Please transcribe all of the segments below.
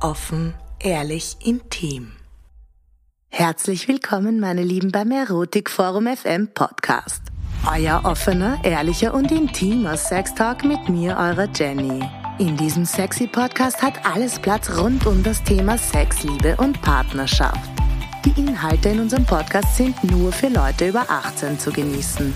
offen, ehrlich, intim. Herzlich willkommen, meine Lieben, beim Erotik Forum FM Podcast. Euer offener, ehrlicher und intimer Sextalk mit mir, eurer Jenny. In diesem sexy Podcast hat alles Platz rund um das Thema Sex, Liebe und Partnerschaft. Die Inhalte in unserem Podcast sind nur für Leute über 18 zu genießen.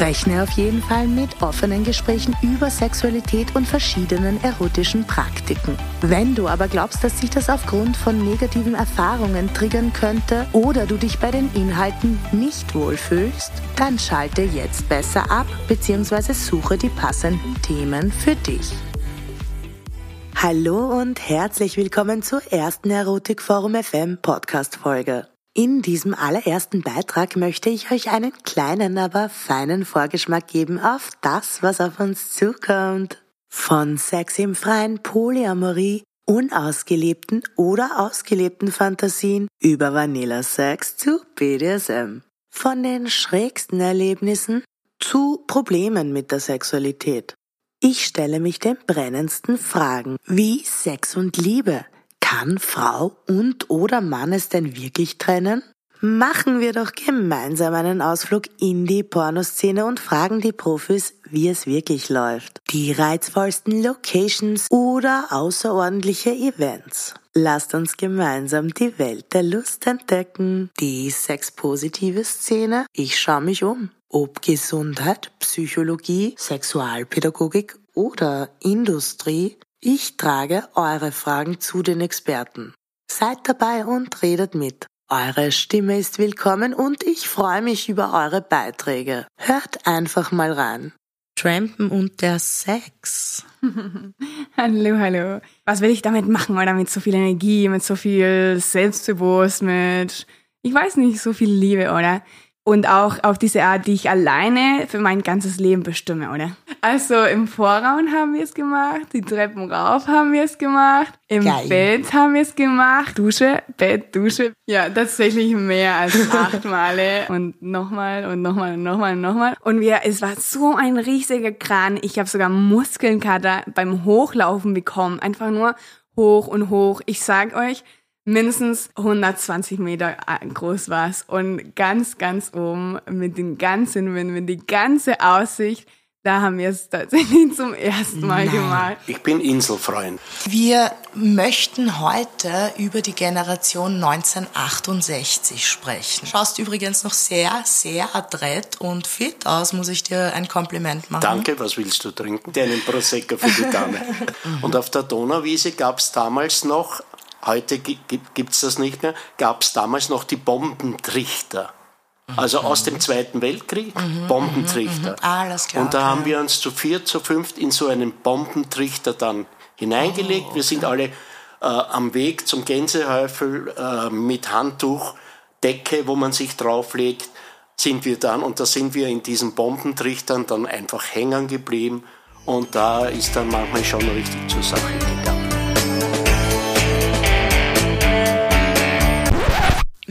Rechne auf jeden Fall mit offenen Gesprächen über Sexualität und verschiedenen erotischen Praktiken. Wenn du aber glaubst, dass sich das aufgrund von negativen Erfahrungen triggern könnte oder du dich bei den Inhalten nicht wohlfühlst, dann schalte jetzt besser ab bzw. suche die passenden Themen für dich. Hallo und herzlich willkommen zur ersten Erotik Forum FM Podcast Folge. In diesem allerersten Beitrag möchte ich euch einen kleinen, aber feinen Vorgeschmack geben auf das, was auf uns zukommt. Von Sex im Freien, Polyamorie, unausgelebten oder ausgelebten Fantasien über Vanilla-Sex zu BDSM. Von den schrägsten Erlebnissen zu Problemen mit der Sexualität. Ich stelle mich den brennendsten Fragen wie Sex und Liebe – kann Frau und oder Mann es denn wirklich trennen? Machen wir doch gemeinsam einen Ausflug in die Pornoszene und fragen die Profis, wie es wirklich läuft. Die reizvollsten Locations oder außerordentliche Events. Lasst uns gemeinsam die Welt der Lust entdecken. Die sexpositive Szene. Ich schaue mich um. Ob Gesundheit, Psychologie, Sexualpädagogik oder Industrie, ich trage eure Fragen zu den Experten. Seid dabei und redet mit. Eure Stimme ist willkommen und ich freue mich über eure Beiträge. Hört einfach mal rein. Trampen und der Sex. hallo, hallo. Was will ich damit machen, oder mit so viel Energie, mit so viel Selbstbewusst, mit, ich weiß nicht, so viel Liebe, oder? Und auch auf diese Art, die ich alleine für mein ganzes Leben bestimme, oder? Also im Vorraum haben wir es gemacht, die Treppen rauf haben wir es gemacht, im Geil. Bett haben wir es gemacht, Dusche, Bett, Dusche. Ja, tatsächlich mehr als acht Male und nochmal und nochmal und nochmal und nochmal. Und wir, es war so ein riesiger Kran. Ich habe sogar Muskelkater beim Hochlaufen bekommen. Einfach nur hoch und hoch. Ich sag euch, mindestens 120 Meter groß war es und ganz, ganz oben mit den ganzen Wind, mit die ganze Aussicht. Da haben wir es tatsächlich zum ersten Mal Nein. gemacht. Ich bin Inselfreund. Wir möchten heute über die Generation 1968 sprechen. Schaust übrigens noch sehr, sehr adrett und fit aus, muss ich dir ein Kompliment machen. Danke, was willst du trinken? Deinen Prosecco für die Dame. und auf der Donauwiese gab es damals noch heute gibt es das nicht mehr, gab es damals noch die Bombentrichter. Also aus dem Zweiten Weltkrieg, mhm, Bombentrichter. Mhm, Alles klar. Und da haben wir uns zu vier, zu fünft in so einen Bombentrichter dann hineingelegt. Oh, okay. Wir sind alle äh, am Weg zum Gänsehäufel äh, mit Handtuch, Decke, wo man sich drauflegt, sind wir dann und da sind wir in diesen Bombentrichtern dann einfach hängen geblieben und da ist dann manchmal schon richtig zur Sache gegangen.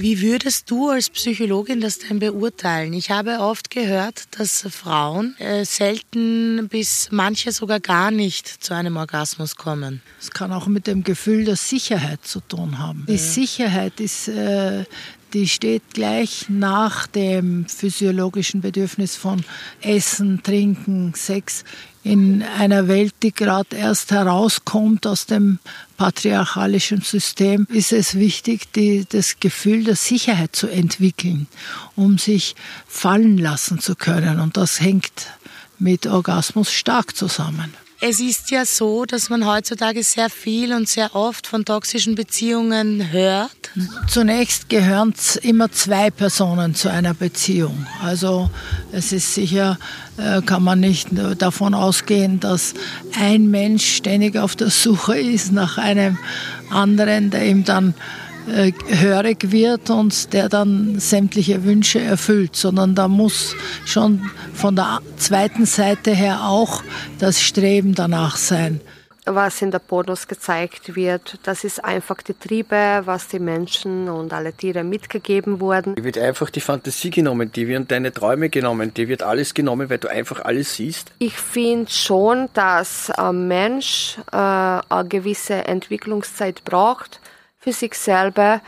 Wie würdest du als Psychologin das denn beurteilen? Ich habe oft gehört, dass Frauen äh, selten bis manche sogar gar nicht zu einem Orgasmus kommen. Es kann auch mit dem Gefühl der Sicherheit zu tun haben. Die Sicherheit ist äh, die steht gleich nach dem physiologischen Bedürfnis von Essen, Trinken, Sex in einer Welt, die gerade erst herauskommt aus dem patriarchalischen System, ist es wichtig, die, das Gefühl der Sicherheit zu entwickeln, um sich fallen lassen zu können. Und das hängt mit Orgasmus stark zusammen. Es ist ja so, dass man heutzutage sehr viel und sehr oft von toxischen Beziehungen hört. Zunächst gehören immer zwei Personen zu einer Beziehung. Also es ist sicher, äh, kann man nicht davon ausgehen, dass ein Mensch ständig auf der Suche ist nach einem anderen, der ihm dann äh, hörig wird und der dann sämtliche Wünsche erfüllt, sondern da muss schon von der zweiten Seite her auch das Streben danach sein. was in der Pornos gezeigt wird. Das ist einfach die Triebe, was die Menschen und alle Tiere mitgegeben wurden. Die wird einfach die Fantasie genommen, die werden deine Träume genommen, die wird alles genommen, weil du einfach alles siehst. Ich finde schon, dass ein Mensch äh, eine gewisse Entwicklungszeit braucht für sich selber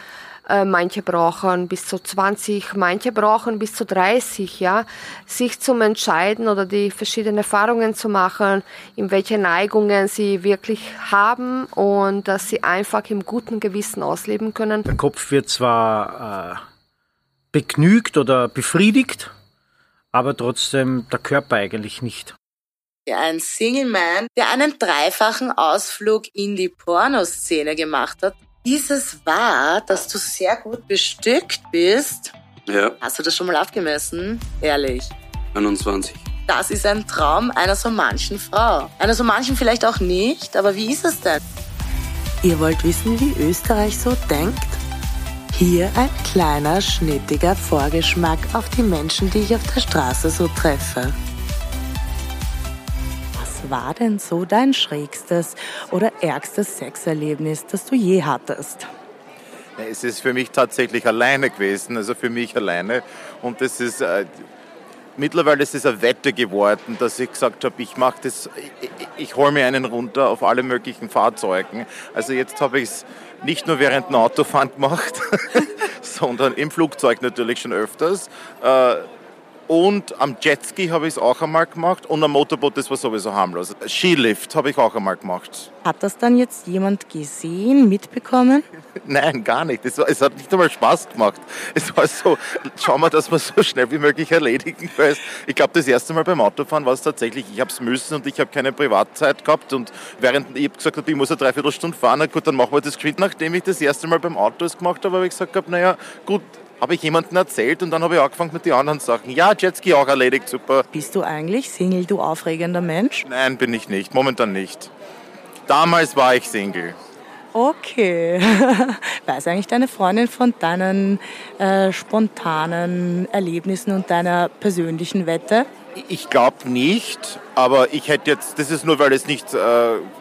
äh, manche brauchen bis zu 20, manche brauchen bis zu 30, ja, sich zum Entscheiden oder die verschiedenen Erfahrungen zu machen, in welche Neigungen sie wirklich haben und dass sie einfach im guten Gewissen ausleben können. Der Kopf wird zwar äh, begnügt oder befriedigt, aber trotzdem der Körper eigentlich nicht. Ein Single Man, der einen dreifachen Ausflug in die Pornoszene gemacht hat, ist es wahr, dass du sehr gut bestückt bist? Ja. Hast du das schon mal abgemessen? Ehrlich. 21. Das ist ein Traum einer so manchen Frau. Einer so manchen vielleicht auch nicht, aber wie ist es denn? Ihr wollt wissen, wie Österreich so denkt? Hier ein kleiner, schnittiger Vorgeschmack auf die Menschen, die ich auf der Straße so treffe war denn so dein schrägstes oder ärgstes Sexerlebnis, das du je hattest? Es ist für mich tatsächlich alleine gewesen, also für mich alleine. Und das ist äh, mittlerweile ist es eine Wette geworden, dass ich gesagt habe, ich mache das, ich, ich hole mir einen runter auf alle möglichen Fahrzeugen. Also jetzt habe ich es nicht nur während dem Autofahren gemacht, sondern im Flugzeug natürlich schon öfters. Äh, und am Jetski habe ich es auch einmal gemacht und am Motorboot, das war sowieso harmlos. Skilift habe ich auch einmal gemacht. Hat das dann jetzt jemand gesehen, mitbekommen? Nein, gar nicht. Es, war, es hat nicht einmal Spaß gemacht. Es war so, schauen wir, dass wir so schnell wie möglich erledigen. Weil ich glaube, das erste Mal beim Autofahren war es tatsächlich, ich habe es müssen und ich habe keine Privatzeit gehabt. Und während ich gesagt habe, ich muss eine Dreiviertelstunde fahren, na gut, dann machen wir das geschwind. Nachdem ich das erste Mal beim Auto gemacht habe, habe ich gesagt, naja, gut, habe ich jemandem erzählt und dann habe ich angefangen mit den anderen Sachen. Ja, Jetski auch erledigt, super. Bist du eigentlich Single, du aufregender Mensch? Nein, bin ich nicht, momentan nicht. Damals war ich Single. Okay. Weiß eigentlich deine Freundin von deinen äh, spontanen Erlebnissen und deiner persönlichen Wette? Ich glaube nicht, aber ich hätte jetzt, das ist nur, weil es nicht äh,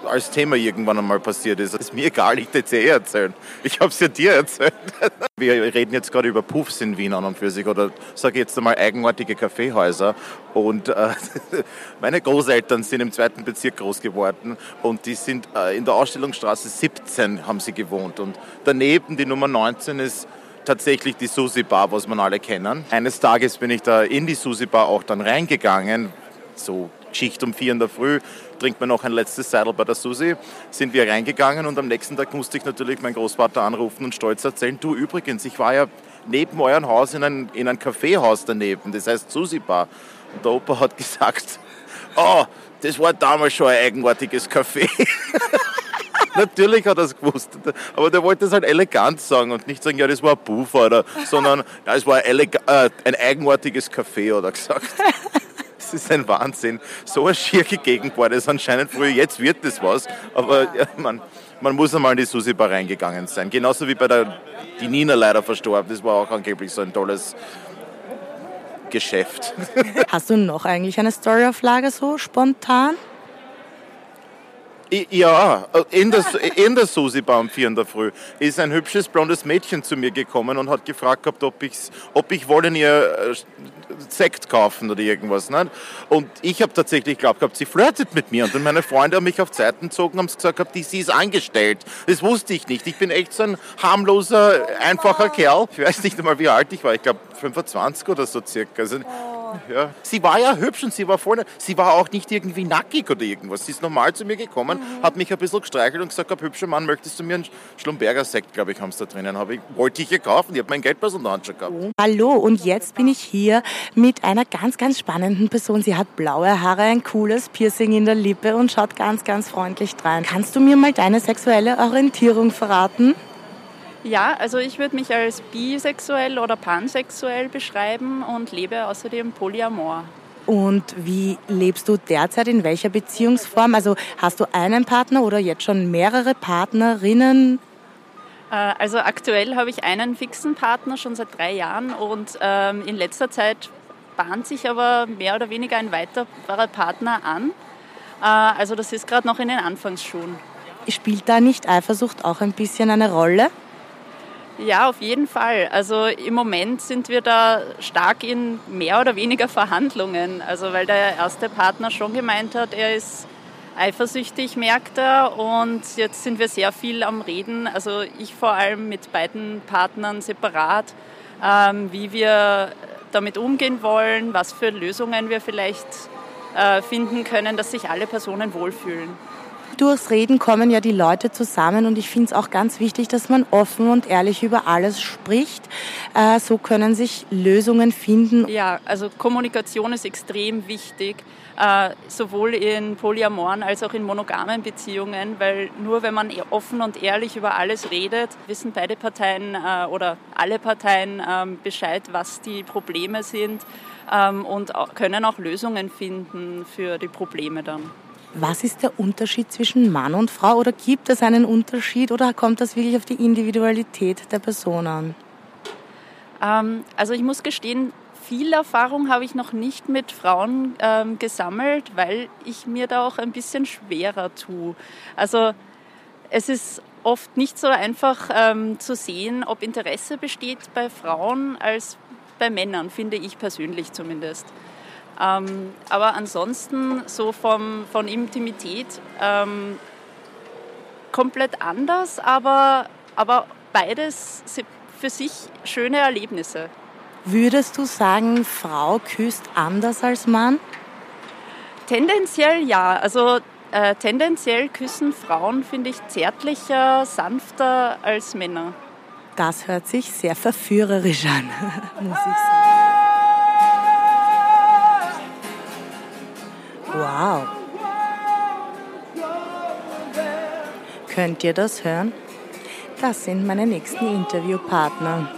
als Thema irgendwann einmal passiert ist. Das ist mir egal, ich hätte es eh erzählen. Ich habe es ja dir erzählt. Wir reden jetzt gerade über Puffs in Wien an und für sich oder sage jetzt einmal eigenartige Kaffeehäuser. Und äh, meine Großeltern sind im zweiten Bezirk groß geworden und die sind äh, in der Ausstellungsstraße 17 haben sie gewohnt. Und daneben die Nummer 19 ist tatsächlich die Susi Bar, was man alle kennen. Eines Tages bin ich da in die Susi Bar auch dann reingegangen, so Schicht um vier in der Früh, trinkt man noch ein letztes Seidel bei der Susi, sind wir reingegangen und am nächsten Tag musste ich natürlich meinen Großvater anrufen und stolz erzählen, du übrigens, ich war ja neben eurem Haus in ein, in ein Kaffeehaus daneben, das heißt Susi Bar. Und der Opa hat gesagt, oh, das war damals schon ein eigenartiges Café. Natürlich hat er es gewusst. Aber der wollte es halt elegant sagen und nicht sagen, ja, das war ein Buhfahrer, sondern ja, es war ein, äh, ein eigenartiges Café, hat er gesagt. Das ist ein Wahnsinn. So eine schierige Gegend war das anscheinend früher. Jetzt wird das was. Aber ja, man, man muss einmal in die Susi-Bar reingegangen sein. Genauso wie bei der die Nina leider verstorben. Das war auch angeblich so ein tolles Geschäft. Hast du noch eigentlich eine Story auf Lager so spontan? Ja, in der, in der Susi-Bar um vier in der Früh ist ein hübsches blondes Mädchen zu mir gekommen und hat gefragt gehabt, ob, ich's, ob ich wollen ihr äh, Sekt kaufen oder irgendwas. Ne? Und ich habe tatsächlich geglaubt gehabt, sie flirtet mit mir. Und dann meine Freunde haben mich auf Zeiten gezogen und haben gesagt gehabt, die, sie ist angestellt. Das wusste ich nicht. Ich bin echt so ein harmloser, einfacher Kerl. Ich weiß nicht einmal, wie alt ich war. Ich glaube 25 oder so circa. Also, ja. Sie war ja hübsch und sie war voll, sie war auch nicht irgendwie nackig oder irgendwas. Sie ist normal zu mir gekommen, mhm. hat mich ein bisschen gestreichelt und gesagt, hübscher Mann, möchtest du mir einen Schlumberger Sekt, glaube ich, haben sie da drinnen. Habe ich, wollte ich hier kaufen, ich habe mein Geldbörse in der Hand schon gehabt. Hallo, und jetzt bin ich hier mit einer ganz, ganz spannenden Person. Sie hat blaue Haare, ein cooles Piercing in der Lippe und schaut ganz, ganz freundlich drein. Kannst du mir mal deine sexuelle Orientierung verraten? Ja, also ich würde mich als bisexuell oder pansexuell beschreiben und lebe außerdem Polyamor. Und wie lebst du derzeit in welcher Beziehungsform? Also hast du einen Partner oder jetzt schon mehrere Partnerinnen? Äh, also aktuell habe ich einen fixen Partner schon seit drei Jahren und ähm, in letzter Zeit bahnt sich aber mehr oder weniger ein weiterer Partner an. Äh, also das ist gerade noch in den Anfangsschuhen. Spielt da nicht Eifersucht auch ein bisschen eine Rolle? Ja, auf jeden Fall. Also im Moment sind wir da stark in mehr oder weniger Verhandlungen. Also weil der erste Partner schon gemeint hat, er ist eifersüchtig, merkt er. Und jetzt sind wir sehr viel am Reden. Also ich vor allem mit beiden Partnern separat, ähm, wie wir damit umgehen wollen, was für Lösungen wir vielleicht äh, finden können, dass sich alle Personen wohlfühlen durchs Reden kommen ja die Leute zusammen und ich finde es auch ganz wichtig, dass man offen und ehrlich über alles spricht. Äh, so können sich Lösungen finden. Ja, also Kommunikation ist extrem wichtig, äh, sowohl in polyamoren als auch in monogamen Beziehungen, weil nur wenn man offen und ehrlich über alles redet, wissen beide Parteien äh, oder alle Parteien ähm, Bescheid, was die Probleme sind ähm, und können auch Lösungen finden für die Probleme dann. Was ist der Unterschied zwischen Mann und Frau oder gibt es einen Unterschied oder kommt das wirklich auf die Individualität der Person an? Ähm, also ich muss gestehen, viel Erfahrung habe ich noch nicht mit Frauen ähm, gesammelt, weil ich mir da auch ein bisschen schwerer tue. Also es ist oft nicht so einfach ähm, zu sehen, ob Interesse besteht bei Frauen als bei Männern, finde ich persönlich zumindest. Ähm, aber ansonsten so vom, von Intimität ähm, komplett anders, aber, aber beides für sich schöne Erlebnisse. Würdest du sagen, Frau küsst anders als Mann? Tendenziell ja. Also äh, tendenziell küssen Frauen, finde ich, zärtlicher, sanfter als Männer. Das hört sich sehr verführerisch an, muss ich sagen. Wow. Könnt ihr das hören? Das sind meine nächsten Interviewpartner.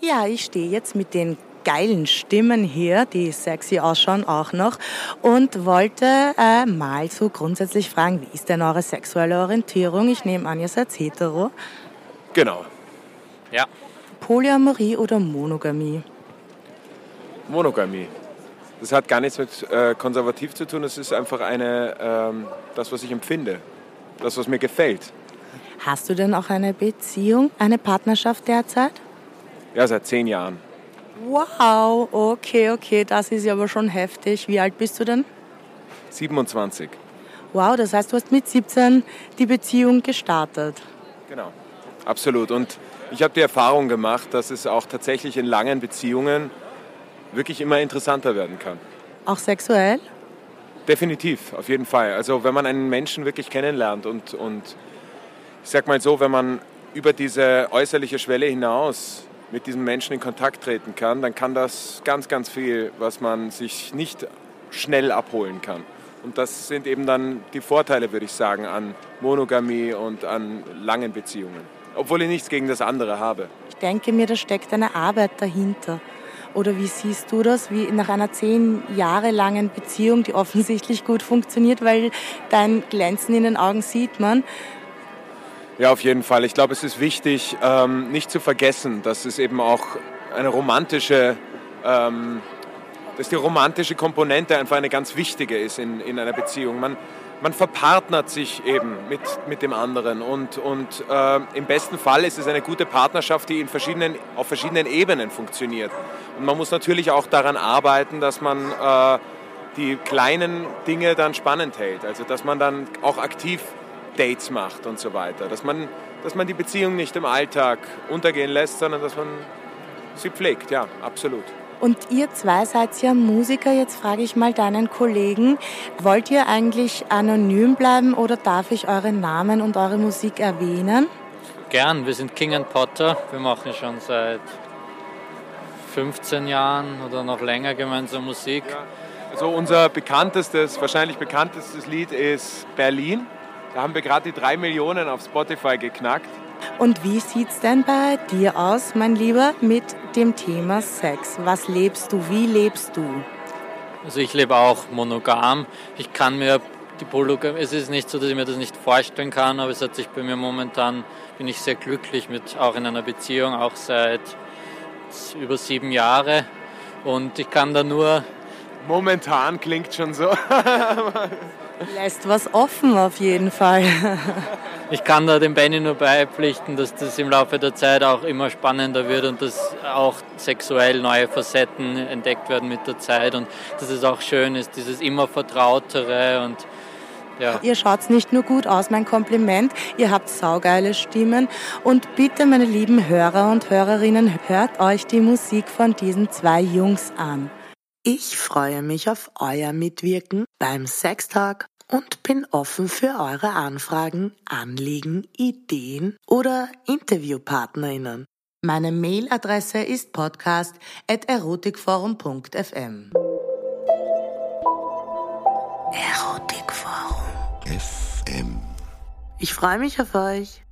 Ja, ich stehe jetzt mit den geilen Stimmen hier, die sexy ausschauen auch noch und wollte äh, mal so grundsätzlich fragen, wie ist denn eure sexuelle Orientierung? Ich nehme an, ihr seid hetero. Genau. Ja. Polyamorie oder Monogamie? Monogamie. Das hat gar nichts mit äh, konservativ zu tun, es ist einfach eine, ähm, das, was ich empfinde, das, was mir gefällt. Hast du denn auch eine Beziehung, eine Partnerschaft derzeit? Ja, seit zehn Jahren. Wow, okay, okay, das ist ja aber schon heftig. Wie alt bist du denn? 27. Wow, das heißt, du hast mit 17 die Beziehung gestartet. Genau, absolut. Und ich habe die Erfahrung gemacht, dass es auch tatsächlich in langen Beziehungen wirklich immer interessanter werden kann. Auch sexuell? Definitiv, auf jeden Fall. Also wenn man einen Menschen wirklich kennenlernt und, und ich sag mal so, wenn man über diese äußerliche Schwelle hinaus mit diesem Menschen in Kontakt treten kann, dann kann das ganz, ganz viel, was man sich nicht schnell abholen kann. Und das sind eben dann die Vorteile, würde ich sagen, an Monogamie und an langen Beziehungen. Obwohl ich nichts gegen das andere habe. Ich denke mir, da steckt eine Arbeit dahinter. Oder wie siehst du das, wie nach einer zehn Jahre langen Beziehung, die offensichtlich gut funktioniert, weil dein Glänzen in den Augen sieht man, ja, auf jeden Fall. Ich glaube, es ist wichtig, ähm, nicht zu vergessen, dass es eben auch eine romantische, ähm, dass die romantische Komponente einfach eine ganz wichtige ist in, in einer Beziehung. Man, man verpartnert sich eben mit, mit dem anderen und, und äh, im besten Fall ist es eine gute Partnerschaft, die in verschiedenen, auf verschiedenen Ebenen funktioniert. Und man muss natürlich auch daran arbeiten, dass man äh, die kleinen Dinge dann spannend hält. Also dass man dann auch aktiv Dates macht und so weiter. Dass man, dass man die Beziehung nicht im Alltag untergehen lässt, sondern dass man sie pflegt, ja, absolut. Und ihr zwei seid ja Musiker. Jetzt frage ich mal deinen Kollegen, wollt ihr eigentlich anonym bleiben oder darf ich euren Namen und eure Musik erwähnen? Gern, wir sind King and Potter. Wir machen schon seit 15 Jahren oder noch länger gemeinsam Musik. Ja. Also unser bekanntestes, wahrscheinlich bekanntestes Lied ist Berlin. Da haben wir gerade die drei Millionen auf Spotify geknackt. Und wie sieht es denn bei dir aus, mein Lieber, mit dem Thema Sex? Was lebst du? Wie lebst du? Also ich lebe auch monogam. Ich kann mir die Polygamie, es ist nicht so, dass ich mir das nicht vorstellen kann, aber es hat sich bei mir momentan, bin ich sehr glücklich mit, auch in einer Beziehung, auch seit über sieben Jahren. Und ich kann da nur. Momentan klingt schon so. Lässt was offen auf jeden Fall. ich kann da dem Benny nur beipflichten, dass das im Laufe der Zeit auch immer spannender wird und dass auch sexuell neue Facetten entdeckt werden mit der Zeit und dass es auch schön ist, dieses immer Vertrautere und ja. Ihr schaut nicht nur gut aus, mein Kompliment, ihr habt saugeile Stimmen und bitte, meine lieben Hörer und Hörerinnen, hört euch die Musik von diesen zwei Jungs an. Ich freue mich auf euer Mitwirken beim Sextalk und bin offen für eure Anfragen, Anliegen, Ideen oder Interviewpartnerinnen. Meine Mailadresse ist podcast.erotikforum.fm. Erotikforum FM. Ich freue mich auf euch.